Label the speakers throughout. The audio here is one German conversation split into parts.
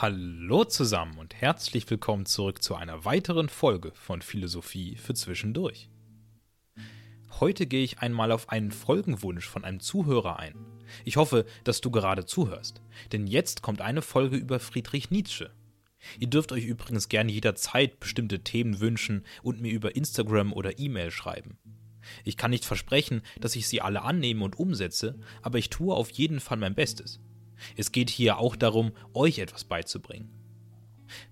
Speaker 1: Hallo zusammen und herzlich willkommen zurück zu einer weiteren Folge von Philosophie für Zwischendurch. Heute gehe ich einmal auf einen Folgenwunsch von einem Zuhörer ein. Ich hoffe, dass du gerade zuhörst, denn jetzt kommt eine Folge über Friedrich Nietzsche. Ihr dürft euch übrigens gerne jederzeit bestimmte Themen wünschen und mir über Instagram oder E-Mail schreiben. Ich kann nicht versprechen, dass ich sie alle annehme und umsetze, aber ich tue auf jeden Fall mein Bestes. Es geht hier auch darum, euch etwas beizubringen.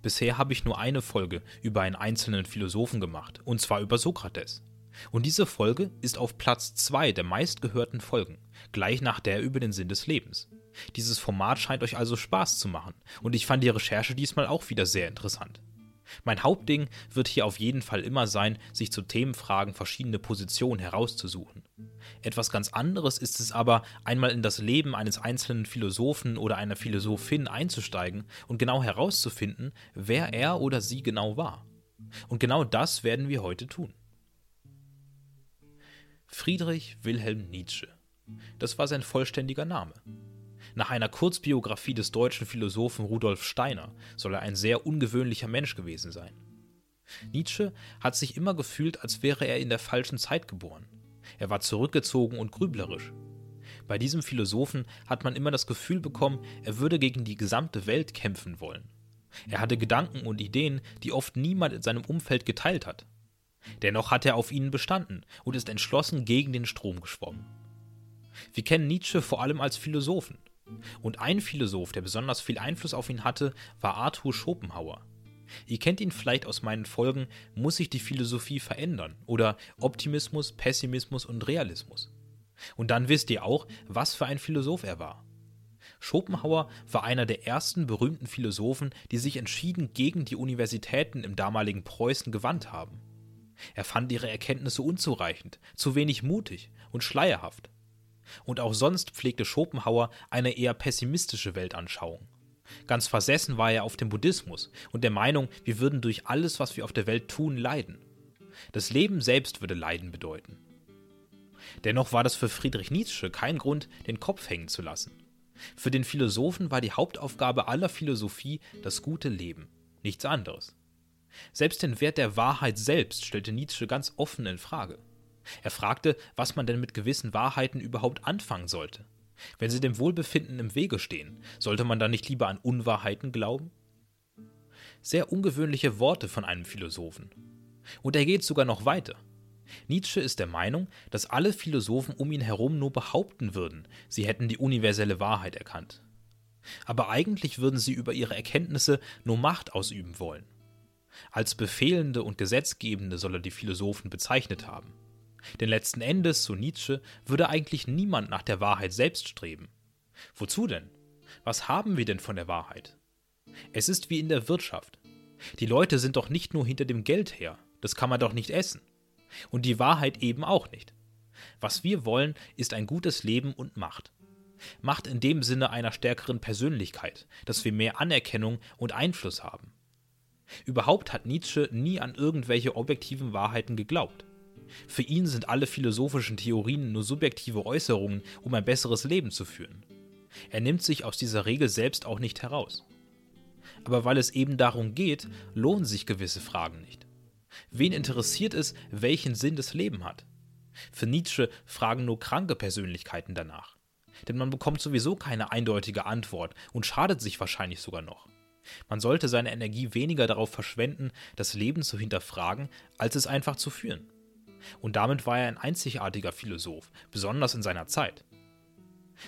Speaker 1: Bisher habe ich nur eine Folge über einen einzelnen Philosophen gemacht, und zwar über Sokrates. Und diese Folge ist auf Platz 2 der meistgehörten Folgen, gleich nach der über den Sinn des Lebens. Dieses Format scheint euch also Spaß zu machen, und ich fand die Recherche diesmal auch wieder sehr interessant. Mein Hauptding wird hier auf jeden Fall immer sein, sich zu Themenfragen verschiedene Positionen herauszusuchen. Etwas ganz anderes ist es aber, einmal in das Leben eines einzelnen Philosophen oder einer Philosophin einzusteigen und genau herauszufinden, wer er oder sie genau war. Und genau das werden wir heute tun. Friedrich Wilhelm Nietzsche. Das war sein vollständiger Name. Nach einer Kurzbiografie des deutschen Philosophen Rudolf Steiner soll er ein sehr ungewöhnlicher Mensch gewesen sein. Nietzsche hat sich immer gefühlt, als wäre er in der falschen Zeit geboren. Er war zurückgezogen und grüblerisch. Bei diesem Philosophen hat man immer das Gefühl bekommen, er würde gegen die gesamte Welt kämpfen wollen. Er hatte Gedanken und Ideen, die oft niemand in seinem Umfeld geteilt hat. Dennoch hat er auf ihnen bestanden und ist entschlossen gegen den Strom geschwommen. Wir kennen Nietzsche vor allem als Philosophen. Und ein Philosoph, der besonders viel Einfluss auf ihn hatte, war Arthur Schopenhauer. Ihr kennt ihn vielleicht aus meinen Folgen Muss sich die Philosophie verändern oder Optimismus, Pessimismus und Realismus. Und dann wisst ihr auch, was für ein Philosoph er war. Schopenhauer war einer der ersten berühmten Philosophen, die sich entschieden gegen die Universitäten im damaligen Preußen gewandt haben. Er fand ihre Erkenntnisse unzureichend, zu wenig mutig und schleierhaft. Und auch sonst pflegte Schopenhauer eine eher pessimistische Weltanschauung. Ganz versessen war er auf dem Buddhismus und der Meinung, wir würden durch alles, was wir auf der Welt tun, leiden. Das Leben selbst würde Leiden bedeuten. Dennoch war das für Friedrich Nietzsche kein Grund, den Kopf hängen zu lassen. Für den Philosophen war die Hauptaufgabe aller Philosophie das gute Leben, nichts anderes. Selbst den Wert der Wahrheit selbst stellte Nietzsche ganz offen in Frage. Er fragte, was man denn mit gewissen Wahrheiten überhaupt anfangen sollte. Wenn sie dem Wohlbefinden im Wege stehen, sollte man dann nicht lieber an Unwahrheiten glauben? Sehr ungewöhnliche Worte von einem Philosophen. Und er geht sogar noch weiter. Nietzsche ist der Meinung, dass alle Philosophen um ihn herum nur behaupten würden, sie hätten die universelle Wahrheit erkannt. Aber eigentlich würden sie über ihre Erkenntnisse nur Macht ausüben wollen. Als Befehlende und Gesetzgebende soll er die Philosophen bezeichnet haben. Denn letzten Endes, so Nietzsche, würde eigentlich niemand nach der Wahrheit selbst streben. Wozu denn? Was haben wir denn von der Wahrheit? Es ist wie in der Wirtschaft. Die Leute sind doch nicht nur hinter dem Geld her, das kann man doch nicht essen. Und die Wahrheit eben auch nicht. Was wir wollen, ist ein gutes Leben und Macht. Macht in dem Sinne einer stärkeren Persönlichkeit, dass wir mehr Anerkennung und Einfluss haben. Überhaupt hat Nietzsche nie an irgendwelche objektiven Wahrheiten geglaubt. Für ihn sind alle philosophischen Theorien nur subjektive Äußerungen, um ein besseres Leben zu führen. Er nimmt sich aus dieser Regel selbst auch nicht heraus. Aber weil es eben darum geht, lohnen sich gewisse Fragen nicht. Wen interessiert es, welchen Sinn das Leben hat? Für Nietzsche fragen nur kranke Persönlichkeiten danach. Denn man bekommt sowieso keine eindeutige Antwort und schadet sich wahrscheinlich sogar noch. Man sollte seine Energie weniger darauf verschwenden, das Leben zu hinterfragen, als es einfach zu führen und damit war er ein einzigartiger Philosoph, besonders in seiner Zeit.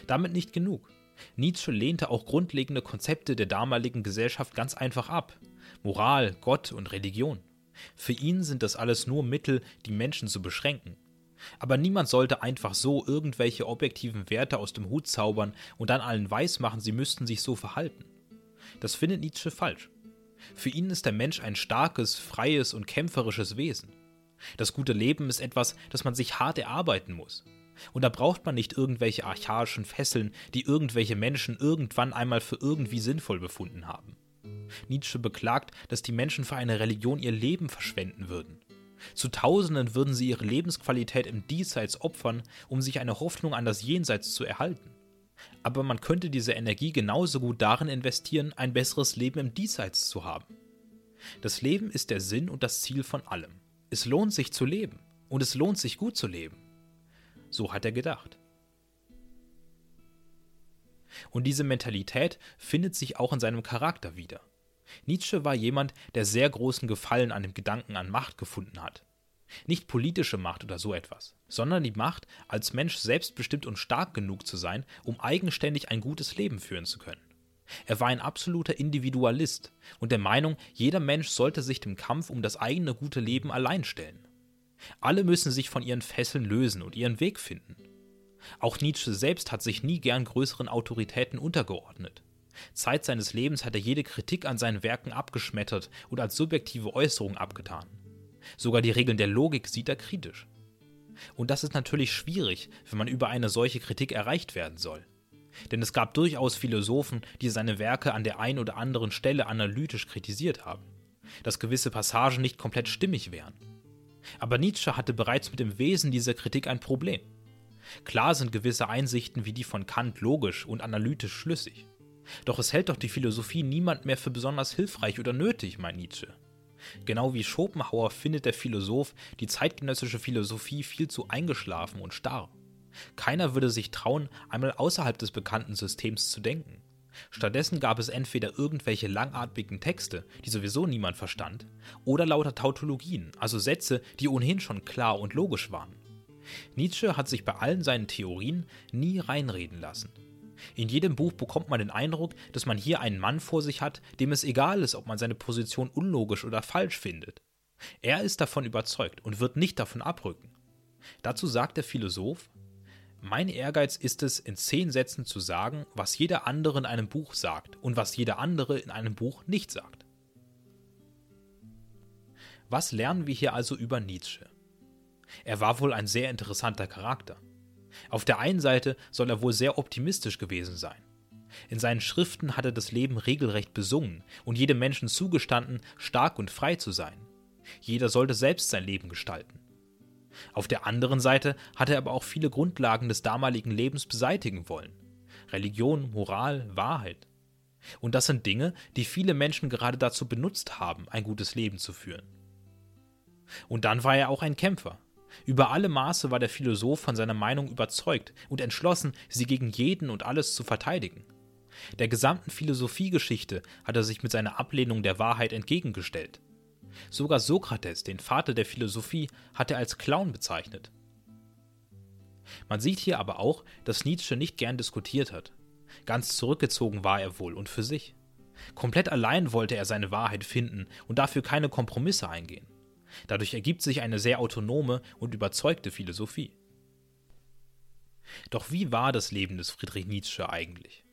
Speaker 1: Damit nicht genug. Nietzsche lehnte auch grundlegende Konzepte der damaligen Gesellschaft ganz einfach ab. Moral, Gott und Religion. Für ihn sind das alles nur Mittel, die Menschen zu beschränken. Aber niemand sollte einfach so irgendwelche objektiven Werte aus dem Hut zaubern und dann allen weismachen, sie müssten sich so verhalten. Das findet Nietzsche falsch. Für ihn ist der Mensch ein starkes, freies und kämpferisches Wesen. Das gute Leben ist etwas, das man sich hart erarbeiten muss. Und da braucht man nicht irgendwelche archaischen Fesseln, die irgendwelche Menschen irgendwann einmal für irgendwie sinnvoll befunden haben. Nietzsche beklagt, dass die Menschen für eine Religion ihr Leben verschwenden würden. Zu Tausenden würden sie ihre Lebensqualität im Diesseits opfern, um sich eine Hoffnung an das Jenseits zu erhalten. Aber man könnte diese Energie genauso gut darin investieren, ein besseres Leben im Diesseits zu haben. Das Leben ist der Sinn und das Ziel von allem. Es lohnt sich zu leben und es lohnt sich gut zu leben. So hat er gedacht. Und diese Mentalität findet sich auch in seinem Charakter wieder. Nietzsche war jemand, der sehr großen Gefallen an dem Gedanken an Macht gefunden hat. Nicht politische Macht oder so etwas, sondern die Macht, als Mensch selbstbestimmt und stark genug zu sein, um eigenständig ein gutes Leben führen zu können. Er war ein absoluter Individualist und der Meinung, jeder Mensch sollte sich dem Kampf um das eigene gute Leben allein stellen. Alle müssen sich von ihren Fesseln lösen und ihren Weg finden. Auch Nietzsche selbst hat sich nie gern größeren Autoritäten untergeordnet. Zeit seines Lebens hat er jede Kritik an seinen Werken abgeschmettert und als subjektive Äußerung abgetan. Sogar die Regeln der Logik sieht er kritisch. Und das ist natürlich schwierig, wenn man über eine solche Kritik erreicht werden soll. Denn es gab durchaus Philosophen, die seine Werke an der einen oder anderen Stelle analytisch kritisiert haben, dass gewisse Passagen nicht komplett stimmig wären. Aber Nietzsche hatte bereits mit dem Wesen dieser Kritik ein Problem. Klar sind gewisse Einsichten wie die von Kant logisch und analytisch schlüssig. Doch es hält doch die Philosophie niemand mehr für besonders hilfreich oder nötig, meint Nietzsche. Genau wie Schopenhauer findet der Philosoph die zeitgenössische Philosophie viel zu eingeschlafen und starr. Keiner würde sich trauen, einmal außerhalb des bekannten Systems zu denken. Stattdessen gab es entweder irgendwelche langatmigen Texte, die sowieso niemand verstand, oder lauter Tautologien, also Sätze, die ohnehin schon klar und logisch waren. Nietzsche hat sich bei allen seinen Theorien nie reinreden lassen. In jedem Buch bekommt man den Eindruck, dass man hier einen Mann vor sich hat, dem es egal ist, ob man seine Position unlogisch oder falsch findet. Er ist davon überzeugt und wird nicht davon abrücken. Dazu sagt der Philosoph, mein Ehrgeiz ist es, in zehn Sätzen zu sagen, was jeder andere in einem Buch sagt und was jeder andere in einem Buch nicht sagt. Was lernen wir hier also über Nietzsche? Er war wohl ein sehr interessanter Charakter. Auf der einen Seite soll er wohl sehr optimistisch gewesen sein. In seinen Schriften hat er das Leben regelrecht besungen und jedem Menschen zugestanden, stark und frei zu sein. Jeder sollte selbst sein Leben gestalten. Auf der anderen Seite hat er aber auch viele Grundlagen des damaligen Lebens beseitigen wollen. Religion, Moral, Wahrheit. Und das sind Dinge, die viele Menschen gerade dazu benutzt haben, ein gutes Leben zu führen. Und dann war er auch ein Kämpfer. Über alle Maße war der Philosoph von seiner Meinung überzeugt und entschlossen, sie gegen jeden und alles zu verteidigen. Der gesamten Philosophiegeschichte hat er sich mit seiner Ablehnung der Wahrheit entgegengestellt. Sogar Sokrates, den Vater der Philosophie, hat er als Clown bezeichnet. Man sieht hier aber auch, dass Nietzsche nicht gern diskutiert hat. Ganz zurückgezogen war er wohl und für sich. Komplett allein wollte er seine Wahrheit finden und dafür keine Kompromisse eingehen. Dadurch ergibt sich eine sehr autonome und überzeugte Philosophie. Doch wie war das Leben des Friedrich Nietzsche eigentlich?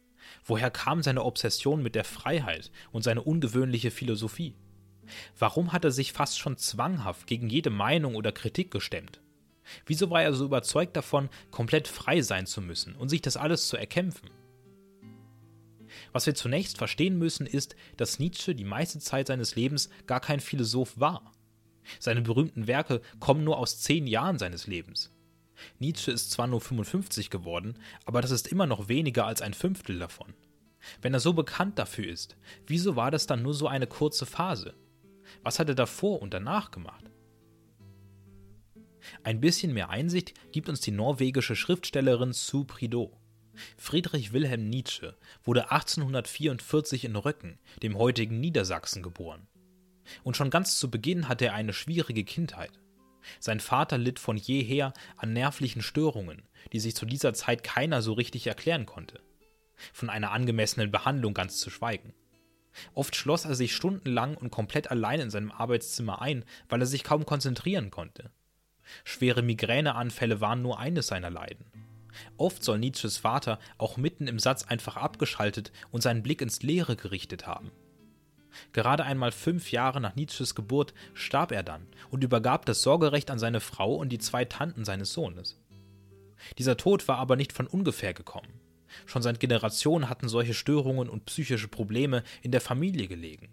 Speaker 1: Woher kam seine Obsession mit der Freiheit und seine ungewöhnliche Philosophie? Warum hat er sich fast schon zwanghaft gegen jede Meinung oder Kritik gestemmt? Wieso war er so überzeugt davon, komplett frei sein zu müssen und sich das alles zu erkämpfen? Was wir zunächst verstehen müssen, ist, dass Nietzsche die meiste Zeit seines Lebens gar kein Philosoph war. Seine berühmten Werke kommen nur aus zehn Jahren seines Lebens. Nietzsche ist zwar nur 55 geworden, aber das ist immer noch weniger als ein Fünftel davon. Wenn er so bekannt dafür ist, wieso war das dann nur so eine kurze Phase? Was hat er davor und danach gemacht? Ein bisschen mehr Einsicht gibt uns die norwegische Schriftstellerin Sue Prideaux. Friedrich Wilhelm Nietzsche wurde 1844 in Röcken, dem heutigen Niedersachsen, geboren. Und schon ganz zu Beginn hatte er eine schwierige Kindheit. Sein Vater litt von jeher an nervlichen Störungen, die sich zu dieser Zeit keiner so richtig erklären konnte. Von einer angemessenen Behandlung ganz zu schweigen. Oft schloss er sich stundenlang und komplett allein in seinem Arbeitszimmer ein, weil er sich kaum konzentrieren konnte. Schwere Migräneanfälle waren nur eines seiner Leiden. Oft soll Nietzsches Vater auch mitten im Satz einfach abgeschaltet und seinen Blick ins Leere gerichtet haben. Gerade einmal fünf Jahre nach Nietzsches Geburt starb er dann und übergab das Sorgerecht an seine Frau und die zwei Tanten seines Sohnes. Dieser Tod war aber nicht von ungefähr gekommen. Schon seit Generationen hatten solche Störungen und psychische Probleme in der Familie gelegen.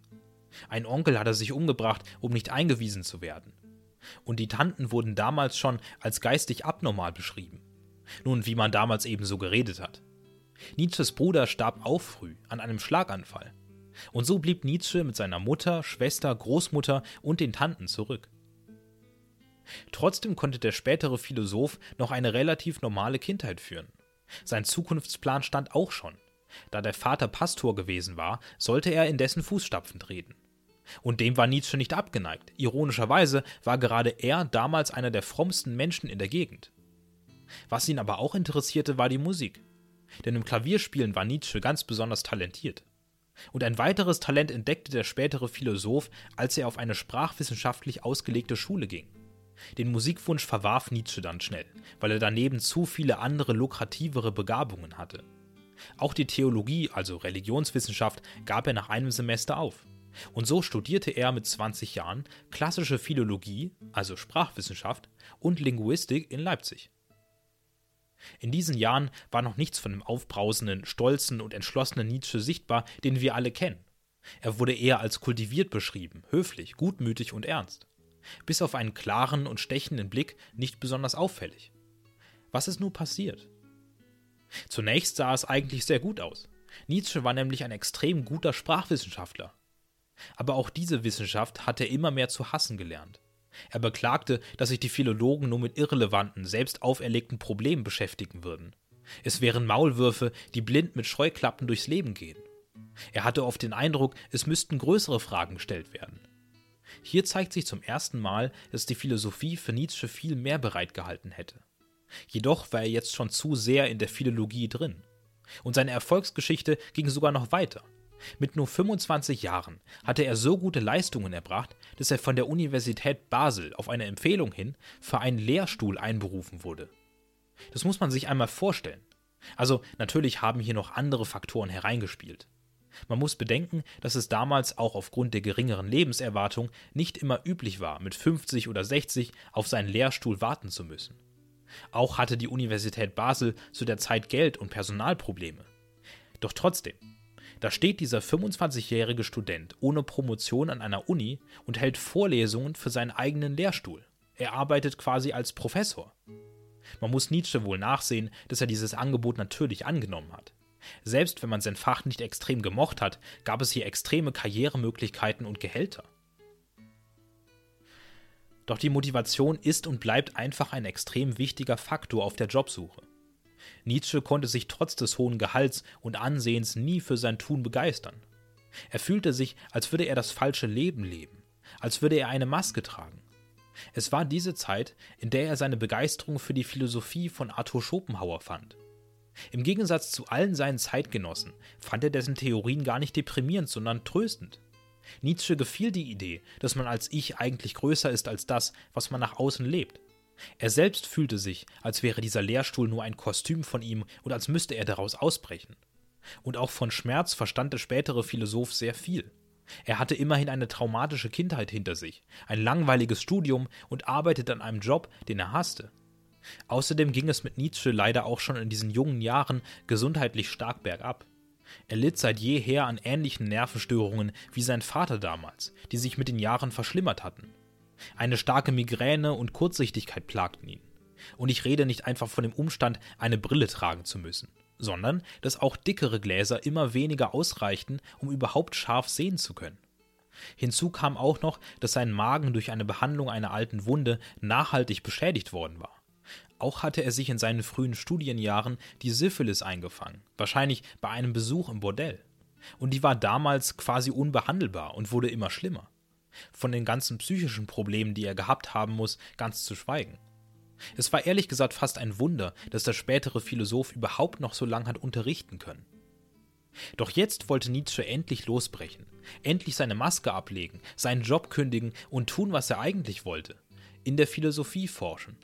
Speaker 1: Ein Onkel hatte sich umgebracht, um nicht eingewiesen zu werden. Und die Tanten wurden damals schon als geistig abnormal beschrieben. Nun, wie man damals eben so geredet hat. Nietzsches Bruder starb auch früh an einem Schlaganfall. Und so blieb Nietzsche mit seiner Mutter, Schwester, Großmutter und den Tanten zurück. Trotzdem konnte der spätere Philosoph noch eine relativ normale Kindheit führen. Sein Zukunftsplan stand auch schon. Da der Vater Pastor gewesen war, sollte er in dessen Fußstapfen treten. Und dem war Nietzsche nicht abgeneigt. Ironischerweise war gerade er damals einer der frommsten Menschen in der Gegend. Was ihn aber auch interessierte, war die Musik. Denn im Klavierspielen war Nietzsche ganz besonders talentiert. Und ein weiteres Talent entdeckte der spätere Philosoph, als er auf eine sprachwissenschaftlich ausgelegte Schule ging. Den Musikwunsch verwarf Nietzsche dann schnell, weil er daneben zu viele andere lukrativere Begabungen hatte. Auch die Theologie, also Religionswissenschaft, gab er nach einem Semester auf. Und so studierte er mit 20 Jahren klassische Philologie, also Sprachwissenschaft, und Linguistik in Leipzig. In diesen Jahren war noch nichts von dem aufbrausenden, stolzen und entschlossenen Nietzsche sichtbar, den wir alle kennen. Er wurde eher als kultiviert beschrieben, höflich, gutmütig und ernst. Bis auf einen klaren und stechenden Blick nicht besonders auffällig. Was ist nun passiert? Zunächst sah es eigentlich sehr gut aus. Nietzsche war nämlich ein extrem guter Sprachwissenschaftler. Aber auch diese Wissenschaft hat er immer mehr zu hassen gelernt. Er beklagte, dass sich die Philologen nur mit irrelevanten, selbst auferlegten Problemen beschäftigen würden. Es wären Maulwürfe, die blind mit Scheuklappen durchs Leben gehen. Er hatte oft den Eindruck, es müssten größere Fragen gestellt werden. Hier zeigt sich zum ersten Mal, dass die Philosophie für Nietzsche viel mehr bereitgehalten hätte. Jedoch war er jetzt schon zu sehr in der Philologie drin. Und seine Erfolgsgeschichte ging sogar noch weiter. Mit nur 25 Jahren hatte er so gute Leistungen erbracht, dass er von der Universität Basel auf eine Empfehlung hin für einen Lehrstuhl einberufen wurde. Das muss man sich einmal vorstellen. Also natürlich haben hier noch andere Faktoren hereingespielt. Man muss bedenken, dass es damals auch aufgrund der geringeren Lebenserwartung nicht immer üblich war, mit 50 oder 60 auf seinen Lehrstuhl warten zu müssen. Auch hatte die Universität Basel zu der Zeit Geld und Personalprobleme. Doch trotzdem, da steht dieser 25-jährige Student ohne Promotion an einer Uni und hält Vorlesungen für seinen eigenen Lehrstuhl. Er arbeitet quasi als Professor. Man muss Nietzsche wohl nachsehen, dass er dieses Angebot natürlich angenommen hat. Selbst wenn man sein Fach nicht extrem gemocht hat, gab es hier extreme Karrieremöglichkeiten und Gehälter. Doch die Motivation ist und bleibt einfach ein extrem wichtiger Faktor auf der Jobsuche. Nietzsche konnte sich trotz des hohen Gehalts und Ansehens nie für sein Tun begeistern. Er fühlte sich, als würde er das falsche Leben leben, als würde er eine Maske tragen. Es war diese Zeit, in der er seine Begeisterung für die Philosophie von Arthur Schopenhauer fand. Im Gegensatz zu allen seinen Zeitgenossen fand er dessen Theorien gar nicht deprimierend, sondern tröstend. Nietzsche gefiel die Idee, dass man als Ich eigentlich größer ist als das, was man nach außen lebt. Er selbst fühlte sich, als wäre dieser Lehrstuhl nur ein Kostüm von ihm und als müsste er daraus ausbrechen. Und auch von Schmerz verstand der spätere Philosoph sehr viel. Er hatte immerhin eine traumatische Kindheit hinter sich, ein langweiliges Studium und arbeitete an einem Job, den er hasste. Außerdem ging es mit Nietzsche leider auch schon in diesen jungen Jahren gesundheitlich stark bergab. Er litt seit jeher an ähnlichen Nervenstörungen wie sein Vater damals, die sich mit den Jahren verschlimmert hatten. Eine starke Migräne und Kurzsichtigkeit plagten ihn. Und ich rede nicht einfach von dem Umstand, eine Brille tragen zu müssen, sondern dass auch dickere Gläser immer weniger ausreichten, um überhaupt scharf sehen zu können. Hinzu kam auch noch, dass sein Magen durch eine Behandlung einer alten Wunde nachhaltig beschädigt worden war. Auch hatte er sich in seinen frühen Studienjahren die Syphilis eingefangen, wahrscheinlich bei einem Besuch im Bordell. Und die war damals quasi unbehandelbar und wurde immer schlimmer. Von den ganzen psychischen Problemen, die er gehabt haben muss, ganz zu schweigen. Es war ehrlich gesagt fast ein Wunder, dass der spätere Philosoph überhaupt noch so lang hat unterrichten können. Doch jetzt wollte Nietzsche endlich losbrechen, endlich seine Maske ablegen, seinen Job kündigen und tun, was er eigentlich wollte, in der Philosophie forschen.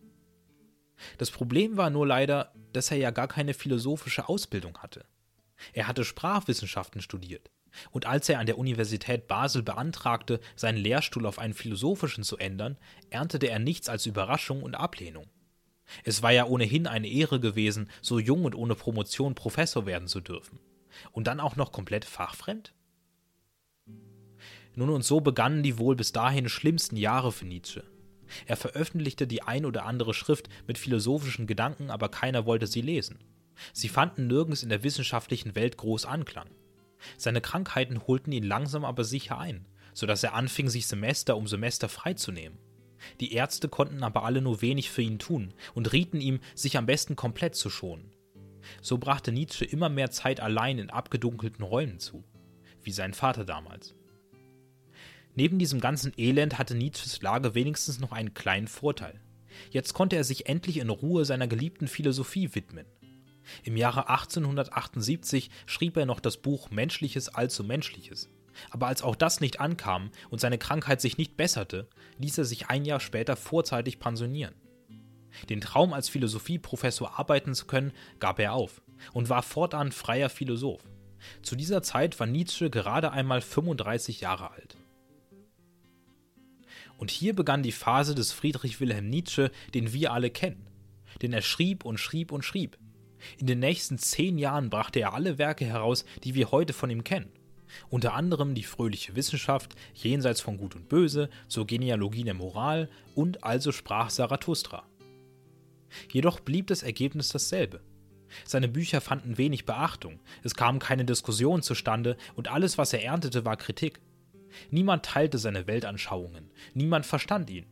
Speaker 1: Das Problem war nur leider, dass er ja gar keine philosophische Ausbildung hatte. Er hatte Sprachwissenschaften studiert, und als er an der Universität Basel beantragte, seinen Lehrstuhl auf einen philosophischen zu ändern, erntete er nichts als Überraschung und Ablehnung. Es war ja ohnehin eine Ehre gewesen, so jung und ohne Promotion Professor werden zu dürfen. Und dann auch noch komplett fachfremd? Nun und so begannen die wohl bis dahin schlimmsten Jahre für Nietzsche. Er veröffentlichte die ein oder andere Schrift mit philosophischen Gedanken, aber keiner wollte sie lesen. Sie fanden nirgends in der wissenschaftlichen Welt groß Anklang. Seine Krankheiten holten ihn langsam aber sicher ein, sodass er anfing, sich Semester um Semester freizunehmen. Die Ärzte konnten aber alle nur wenig für ihn tun und rieten ihm, sich am besten komplett zu schonen. So brachte Nietzsche immer mehr Zeit allein in abgedunkelten Räumen zu, wie sein Vater damals. Neben diesem ganzen Elend hatte Nietzsches Lage wenigstens noch einen kleinen Vorteil. Jetzt konnte er sich endlich in Ruhe seiner geliebten Philosophie widmen. Im Jahre 1878 schrieb er noch das Buch Menschliches allzu Menschliches. Aber als auch das nicht ankam und seine Krankheit sich nicht besserte, ließ er sich ein Jahr später vorzeitig pensionieren. Den Traum, als Philosophieprofessor arbeiten zu können, gab er auf und war fortan freier Philosoph. Zu dieser Zeit war Nietzsche gerade einmal 35 Jahre alt. Und hier begann die Phase des Friedrich Wilhelm Nietzsche, den wir alle kennen. Denn er schrieb und schrieb und schrieb. In den nächsten zehn Jahren brachte er alle Werke heraus, die wir heute von ihm kennen. Unter anderem die fröhliche Wissenschaft, jenseits von Gut und Böse, zur Genealogie der Moral und also sprach Zarathustra. Jedoch blieb das Ergebnis dasselbe. Seine Bücher fanden wenig Beachtung, es kam keine Diskussion zustande und alles, was er erntete, war Kritik. Niemand teilte seine Weltanschauungen, niemand verstand ihn.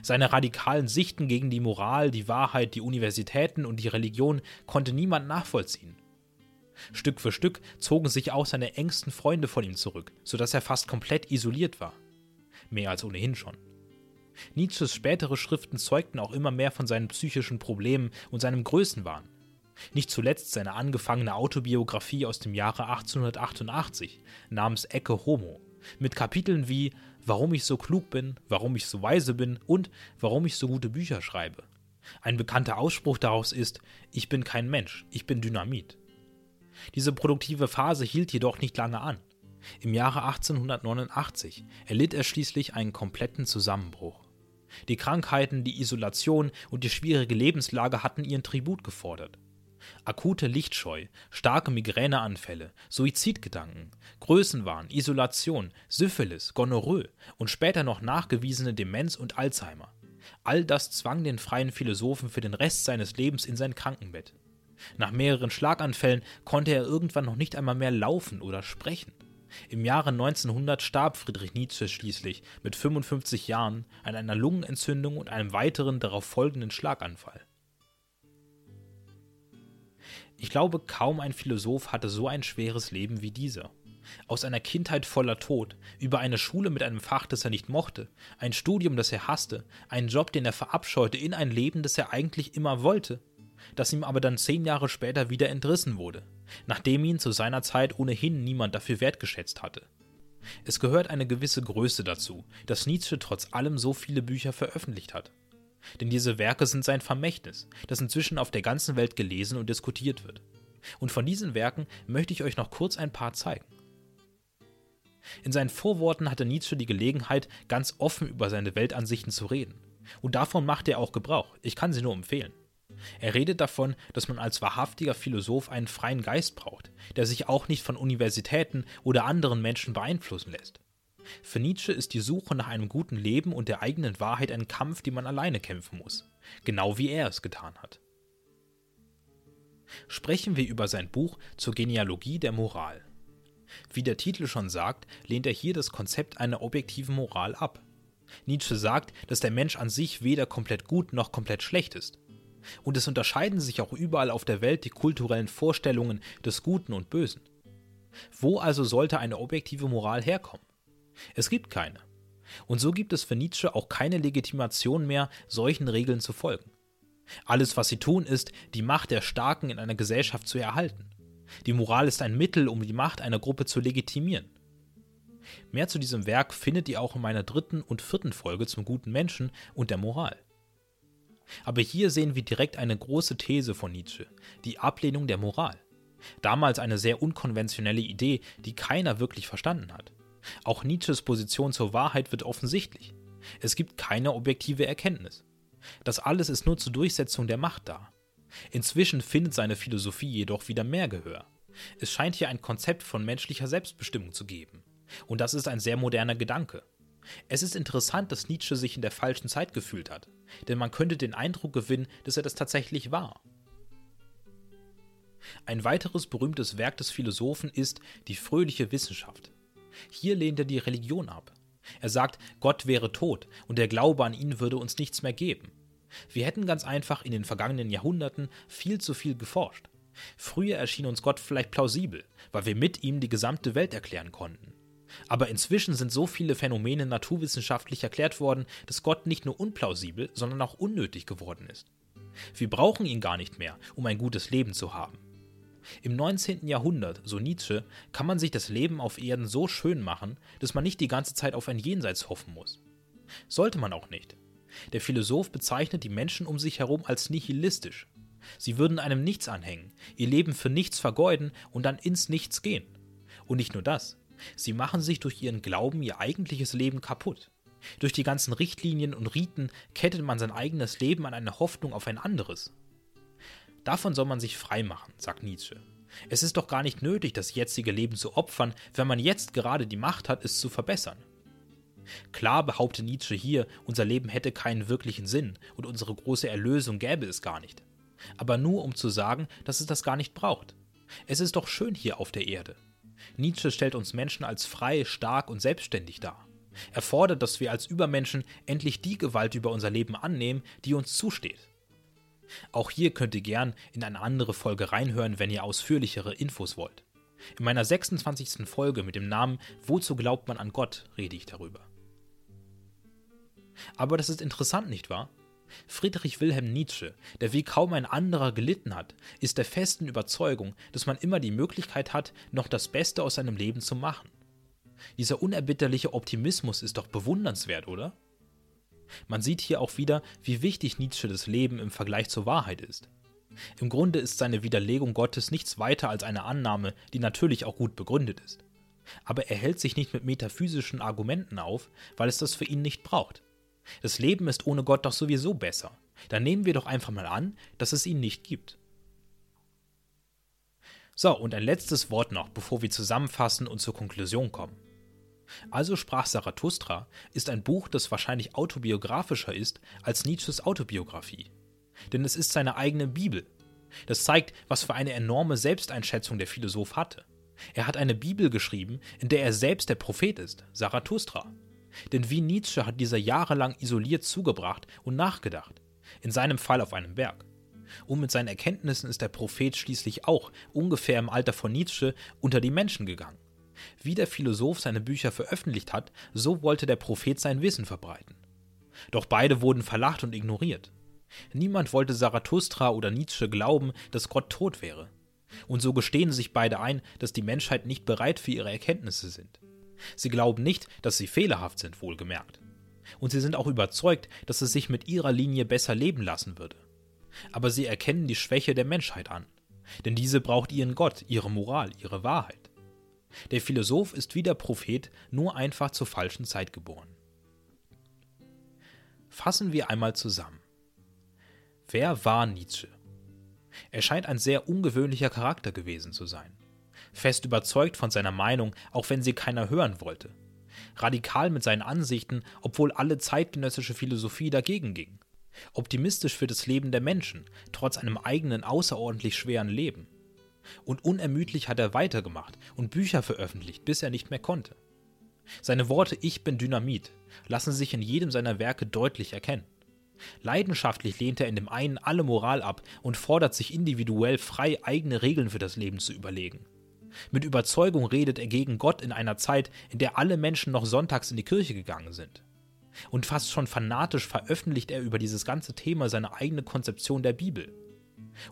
Speaker 1: Seine radikalen Sichten gegen die Moral, die Wahrheit, die Universitäten und die Religion konnte niemand nachvollziehen. Stück für Stück zogen sich auch seine engsten Freunde von ihm zurück, sodass er fast komplett isoliert war. Mehr als ohnehin schon. Nietzsches spätere Schriften zeugten auch immer mehr von seinen psychischen Problemen und seinem Größenwahn. Nicht zuletzt seine angefangene Autobiografie aus dem Jahre 1888 namens Ecce Homo, mit Kapiteln wie Warum ich so klug bin, warum ich so weise bin und warum ich so gute Bücher schreibe. Ein bekannter Ausspruch daraus ist Ich bin kein Mensch, ich bin Dynamit. Diese produktive Phase hielt jedoch nicht lange an. Im Jahre 1889 erlitt er schließlich einen kompletten Zusammenbruch. Die Krankheiten, die Isolation und die schwierige Lebenslage hatten ihren Tribut gefordert. Akute Lichtscheu, starke Migräneanfälle, Suizidgedanken, Größenwahn, Isolation, Syphilis, Gonorrhoe und später noch nachgewiesene Demenz und Alzheimer. All das zwang den freien Philosophen für den Rest seines Lebens in sein Krankenbett. Nach mehreren Schlaganfällen konnte er irgendwann noch nicht einmal mehr laufen oder sprechen. Im Jahre 1900 starb Friedrich Nietzsche schließlich mit 55 Jahren an einer Lungenentzündung und einem weiteren darauf folgenden Schlaganfall. Ich glaube, kaum ein Philosoph hatte so ein schweres Leben wie dieser. Aus einer Kindheit voller Tod, über eine Schule mit einem Fach, das er nicht mochte, ein Studium, das er hasste, einen Job, den er verabscheute, in ein Leben, das er eigentlich immer wollte, das ihm aber dann zehn Jahre später wieder entrissen wurde, nachdem ihn zu seiner Zeit ohnehin niemand dafür wertgeschätzt hatte. Es gehört eine gewisse Größe dazu, dass Nietzsche trotz allem so viele Bücher veröffentlicht hat. Denn diese Werke sind sein Vermächtnis, das inzwischen auf der ganzen Welt gelesen und diskutiert wird. Und von diesen Werken möchte ich euch noch kurz ein paar zeigen. In seinen Vorworten hatte Nietzsche die Gelegenheit, ganz offen über seine Weltansichten zu reden. Und davon macht er auch Gebrauch. Ich kann sie nur empfehlen. Er redet davon, dass man als wahrhaftiger Philosoph einen freien Geist braucht, der sich auch nicht von Universitäten oder anderen Menschen beeinflussen lässt. Für Nietzsche ist die Suche nach einem guten Leben und der eigenen Wahrheit ein Kampf, den man alleine kämpfen muss, genau wie er es getan hat. Sprechen wir über sein Buch zur Genealogie der Moral. Wie der Titel schon sagt, lehnt er hier das Konzept einer objektiven Moral ab. Nietzsche sagt, dass der Mensch an sich weder komplett gut noch komplett schlecht ist. Und es unterscheiden sich auch überall auf der Welt die kulturellen Vorstellungen des Guten und Bösen. Wo also sollte eine objektive Moral herkommen? Es gibt keine. Und so gibt es für Nietzsche auch keine Legitimation mehr, solchen Regeln zu folgen. Alles, was sie tun, ist, die Macht der Starken in einer Gesellschaft zu erhalten. Die Moral ist ein Mittel, um die Macht einer Gruppe zu legitimieren. Mehr zu diesem Werk findet ihr auch in meiner dritten und vierten Folge zum guten Menschen und der Moral. Aber hier sehen wir direkt eine große These von Nietzsche, die Ablehnung der Moral. Damals eine sehr unkonventionelle Idee, die keiner wirklich verstanden hat. Auch Nietzsches Position zur Wahrheit wird offensichtlich. Es gibt keine objektive Erkenntnis. Das alles ist nur zur Durchsetzung der Macht da. Inzwischen findet seine Philosophie jedoch wieder mehr Gehör. Es scheint hier ein Konzept von menschlicher Selbstbestimmung zu geben. Und das ist ein sehr moderner Gedanke. Es ist interessant, dass Nietzsche sich in der falschen Zeit gefühlt hat, denn man könnte den Eindruck gewinnen, dass er das tatsächlich war. Ein weiteres berühmtes Werk des Philosophen ist Die fröhliche Wissenschaft. Hier lehnt er die Religion ab. Er sagt, Gott wäre tot und der Glaube an ihn würde uns nichts mehr geben. Wir hätten ganz einfach in den vergangenen Jahrhunderten viel zu viel geforscht. Früher erschien uns Gott vielleicht plausibel, weil wir mit ihm die gesamte Welt erklären konnten. Aber inzwischen sind so viele Phänomene naturwissenschaftlich erklärt worden, dass Gott nicht nur unplausibel, sondern auch unnötig geworden ist. Wir brauchen ihn gar nicht mehr, um ein gutes Leben zu haben. Im 19. Jahrhundert, so Nietzsche, kann man sich das Leben auf Erden so schön machen, dass man nicht die ganze Zeit auf ein Jenseits hoffen muss. Sollte man auch nicht. Der Philosoph bezeichnet die Menschen um sich herum als nihilistisch. Sie würden einem nichts anhängen, ihr Leben für nichts vergeuden und dann ins Nichts gehen. Und nicht nur das, sie machen sich durch ihren Glauben ihr eigentliches Leben kaputt. Durch die ganzen Richtlinien und Riten kettet man sein eigenes Leben an eine Hoffnung auf ein anderes. Davon soll man sich frei machen, sagt Nietzsche. Es ist doch gar nicht nötig, das jetzige Leben zu opfern, wenn man jetzt gerade die Macht hat, es zu verbessern. Klar behauptet Nietzsche hier, unser Leben hätte keinen wirklichen Sinn und unsere große Erlösung gäbe es gar nicht. Aber nur um zu sagen, dass es das gar nicht braucht. Es ist doch schön hier auf der Erde. Nietzsche stellt uns Menschen als frei, stark und selbstständig dar. Er fordert, dass wir als Übermenschen endlich die Gewalt über unser Leben annehmen, die uns zusteht. Auch hier könnt ihr gern in eine andere Folge reinhören, wenn ihr ausführlichere Infos wollt. In meiner 26. Folge mit dem Namen Wozu glaubt man an Gott rede ich darüber. Aber das ist interessant, nicht wahr? Friedrich Wilhelm Nietzsche, der wie kaum ein anderer gelitten hat, ist der festen Überzeugung, dass man immer die Möglichkeit hat, noch das Beste aus seinem Leben zu machen. Dieser unerbitterliche Optimismus ist doch bewundernswert, oder? Man sieht hier auch wieder, wie wichtig Nietzsche das Leben im Vergleich zur Wahrheit ist. Im Grunde ist seine Widerlegung Gottes nichts weiter als eine Annahme, die natürlich auch gut begründet ist. Aber er hält sich nicht mit metaphysischen Argumenten auf, weil es das für ihn nicht braucht. Das Leben ist ohne Gott doch sowieso besser. Dann nehmen wir doch einfach mal an, dass es ihn nicht gibt. So, und ein letztes Wort noch, bevor wir zusammenfassen und zur Konklusion kommen. Also sprach Zarathustra ist ein Buch, das wahrscheinlich autobiografischer ist als Nietzsches Autobiografie. Denn es ist seine eigene Bibel. Das zeigt, was für eine enorme Selbsteinschätzung der Philosoph hatte. Er hat eine Bibel geschrieben, in der er selbst der Prophet ist, Zarathustra. Denn wie Nietzsche hat dieser jahrelang isoliert zugebracht und nachgedacht, in seinem Fall auf einem Berg. Und mit seinen Erkenntnissen ist der Prophet schließlich auch ungefähr im Alter von Nietzsche unter die Menschen gegangen. Wie der Philosoph seine Bücher veröffentlicht hat, so wollte der Prophet sein Wissen verbreiten. Doch beide wurden verlacht und ignoriert. Niemand wollte Zarathustra oder Nietzsche glauben, dass Gott tot wäre. Und so gestehen sich beide ein, dass die Menschheit nicht bereit für ihre Erkenntnisse sind. Sie glauben nicht, dass sie fehlerhaft sind, wohlgemerkt. Und sie sind auch überzeugt, dass es sich mit ihrer Linie besser leben lassen würde. Aber sie erkennen die Schwäche der Menschheit an. Denn diese braucht ihren Gott, ihre Moral, ihre Wahrheit. Der Philosoph ist wie der Prophet nur einfach zur falschen Zeit geboren. Fassen wir einmal zusammen. Wer war Nietzsche? Er scheint ein sehr ungewöhnlicher Charakter gewesen zu sein. Fest überzeugt von seiner Meinung, auch wenn sie keiner hören wollte. Radikal mit seinen Ansichten, obwohl alle zeitgenössische Philosophie dagegen ging. Optimistisch für das Leben der Menschen, trotz einem eigenen außerordentlich schweren Leben. Und unermüdlich hat er weitergemacht und Bücher veröffentlicht, bis er nicht mehr konnte. Seine Worte Ich bin Dynamit lassen sich in jedem seiner Werke deutlich erkennen. Leidenschaftlich lehnt er in dem einen alle Moral ab und fordert sich individuell frei, eigene Regeln für das Leben zu überlegen. Mit Überzeugung redet er gegen Gott in einer Zeit, in der alle Menschen noch sonntags in die Kirche gegangen sind. Und fast schon fanatisch veröffentlicht er über dieses ganze Thema seine eigene Konzeption der Bibel.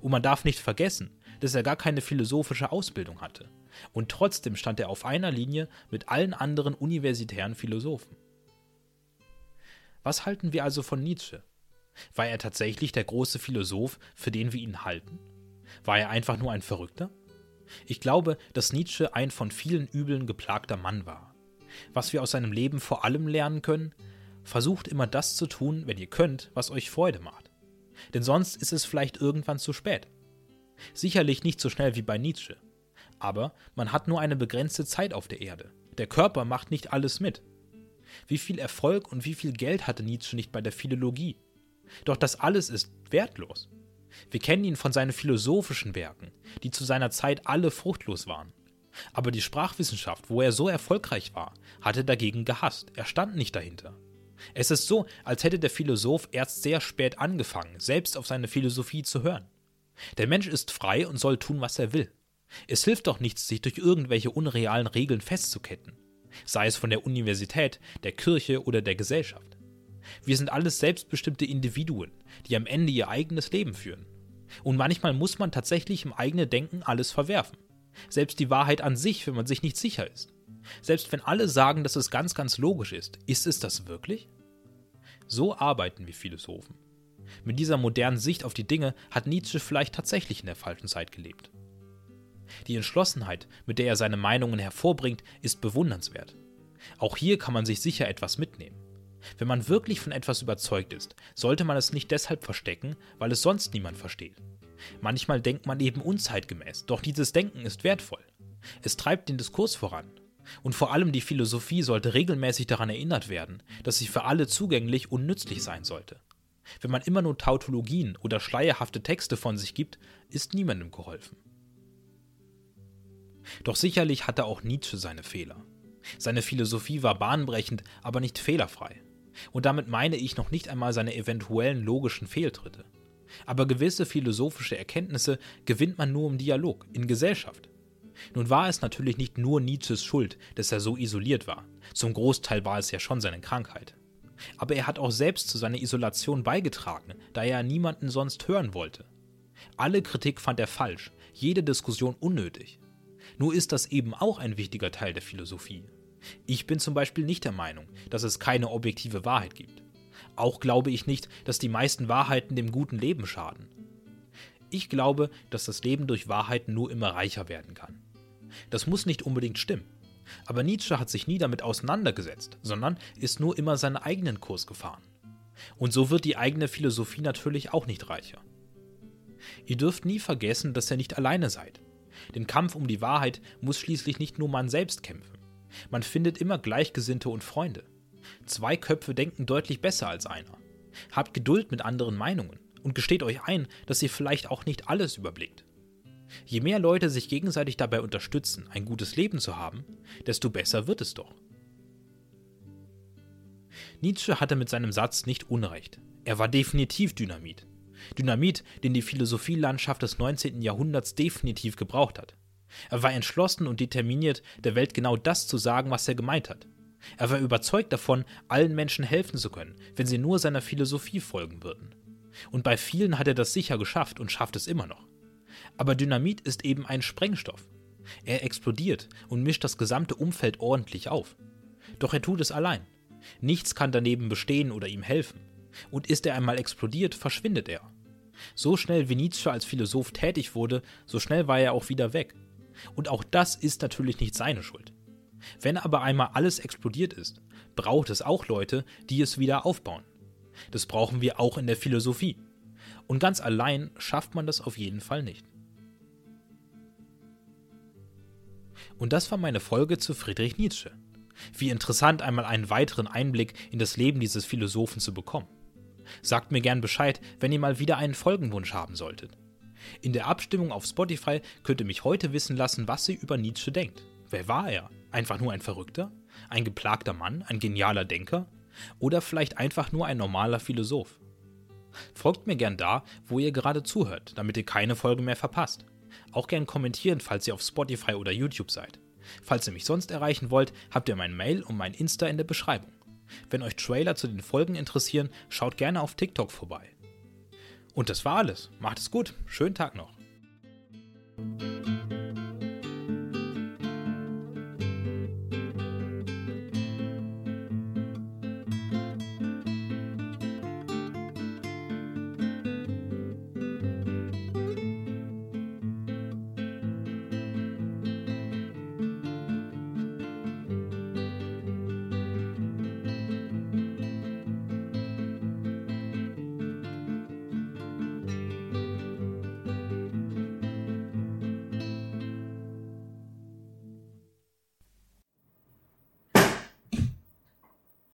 Speaker 1: Und man darf nicht vergessen, dass er gar keine philosophische Ausbildung hatte. Und trotzdem stand er auf einer Linie mit allen anderen universitären Philosophen. Was halten wir also von Nietzsche? War er tatsächlich der große Philosoph, für den wir ihn halten? War er einfach nur ein Verrückter? Ich glaube, dass Nietzsche ein von vielen Übeln geplagter Mann war. Was wir aus seinem Leben vor allem lernen können, versucht immer das zu tun, wenn ihr könnt, was euch Freude macht. Denn sonst ist es vielleicht irgendwann zu spät. Sicherlich nicht so schnell wie bei Nietzsche. Aber man hat nur eine begrenzte Zeit auf der Erde. Der Körper macht nicht alles mit. Wie viel Erfolg und wie viel Geld hatte Nietzsche nicht bei der Philologie? Doch das alles ist wertlos. Wir kennen ihn von seinen philosophischen Werken, die zu seiner Zeit alle fruchtlos waren. Aber die Sprachwissenschaft, wo er so erfolgreich war, hatte dagegen gehasst, er stand nicht dahinter. Es ist so, als hätte der Philosoph erst sehr spät angefangen, selbst auf seine Philosophie zu hören. Der Mensch ist frei und soll tun, was er will. Es hilft doch nichts, sich durch irgendwelche unrealen Regeln festzuketten, sei es von der Universität, der Kirche oder der Gesellschaft. Wir sind alles selbstbestimmte Individuen, die am Ende ihr eigenes Leben führen. Und manchmal muss man tatsächlich im eigenen Denken alles verwerfen. Selbst die Wahrheit an sich, wenn man sich nicht sicher ist. Selbst wenn alle sagen, dass es ganz, ganz logisch ist, ist es das wirklich? So arbeiten wir Philosophen. Mit dieser modernen Sicht auf die Dinge hat Nietzsche vielleicht tatsächlich in der falschen Zeit gelebt. Die Entschlossenheit, mit der er seine Meinungen hervorbringt, ist bewundernswert. Auch hier kann man sich sicher etwas mitnehmen. Wenn man wirklich von etwas überzeugt ist, sollte man es nicht deshalb verstecken, weil es sonst niemand versteht. Manchmal denkt man eben unzeitgemäß, doch dieses Denken ist wertvoll. Es treibt den Diskurs voran. Und vor allem die Philosophie sollte regelmäßig daran erinnert werden, dass sie für alle zugänglich und nützlich sein sollte. Wenn man immer nur Tautologien oder schleierhafte Texte von sich gibt, ist niemandem geholfen. Doch sicherlich hatte auch Nietzsche seine Fehler. Seine Philosophie war bahnbrechend, aber nicht fehlerfrei. Und damit meine ich noch nicht einmal seine eventuellen logischen Fehltritte. Aber gewisse philosophische Erkenntnisse gewinnt man nur im Dialog, in Gesellschaft. Nun war es natürlich nicht nur Nietzsches Schuld, dass er so isoliert war. Zum Großteil war es ja schon seine Krankheit. Aber er hat auch selbst zu seiner Isolation beigetragen, da er niemanden sonst hören wollte. Alle Kritik fand er falsch, jede Diskussion unnötig. Nur ist das eben auch ein wichtiger Teil der Philosophie. Ich bin zum Beispiel nicht der Meinung, dass es keine objektive Wahrheit gibt. Auch glaube ich nicht, dass die meisten Wahrheiten dem guten Leben schaden. Ich glaube, dass das Leben durch Wahrheiten nur immer reicher werden kann. Das muss nicht unbedingt stimmen. Aber Nietzsche hat sich nie damit auseinandergesetzt, sondern ist nur immer seinen eigenen Kurs gefahren. Und so wird die eigene Philosophie natürlich auch nicht reicher. Ihr dürft nie vergessen, dass ihr nicht alleine seid. Den Kampf um die Wahrheit muss schließlich nicht nur man selbst kämpfen. Man findet immer Gleichgesinnte und Freunde. Zwei Köpfe denken deutlich besser als einer. Habt Geduld mit anderen Meinungen und gesteht euch ein, dass ihr vielleicht auch nicht alles überblickt. Je mehr Leute sich gegenseitig dabei unterstützen, ein gutes Leben zu haben, desto besser wird es doch. Nietzsche hatte mit seinem Satz nicht Unrecht. Er war definitiv Dynamit. Dynamit, den die Philosophielandschaft des 19. Jahrhunderts definitiv gebraucht hat. Er war entschlossen und determiniert, der Welt genau das zu sagen, was er gemeint hat. Er war überzeugt davon, allen Menschen helfen zu können, wenn sie nur seiner Philosophie folgen würden. Und bei vielen hat er das sicher geschafft und schafft es immer noch. Aber Dynamit ist eben ein Sprengstoff. Er explodiert und mischt das gesamte Umfeld ordentlich auf. Doch er tut es allein. Nichts kann daneben bestehen oder ihm helfen. Und ist er einmal explodiert, verschwindet er. So schnell wie Nietzsche als Philosoph tätig wurde, so schnell war er auch wieder weg. Und auch das ist natürlich nicht seine Schuld. Wenn aber einmal alles explodiert ist, braucht es auch Leute, die es wieder aufbauen. Das brauchen wir auch in der Philosophie. Und ganz allein schafft man das auf jeden Fall nicht. Und das war meine Folge zu Friedrich Nietzsche. Wie interessant, einmal einen weiteren Einblick in das Leben dieses Philosophen zu bekommen. Sagt mir gern Bescheid, wenn ihr mal wieder einen Folgenwunsch haben solltet. In der Abstimmung auf Spotify könnt ihr mich heute wissen lassen, was ihr über Nietzsche denkt. Wer war er? Einfach nur ein Verrückter? Ein geplagter Mann? Ein genialer Denker? Oder vielleicht einfach nur ein normaler Philosoph? Folgt mir gern da, wo ihr gerade zuhört, damit ihr keine Folge mehr verpasst. Auch gern kommentieren, falls ihr auf Spotify oder YouTube seid. Falls ihr mich sonst erreichen wollt, habt ihr mein Mail und mein Insta in der Beschreibung. Wenn euch Trailer zu den Folgen interessieren, schaut gerne auf TikTok vorbei. Und das war alles. Macht es gut. Schönen Tag noch.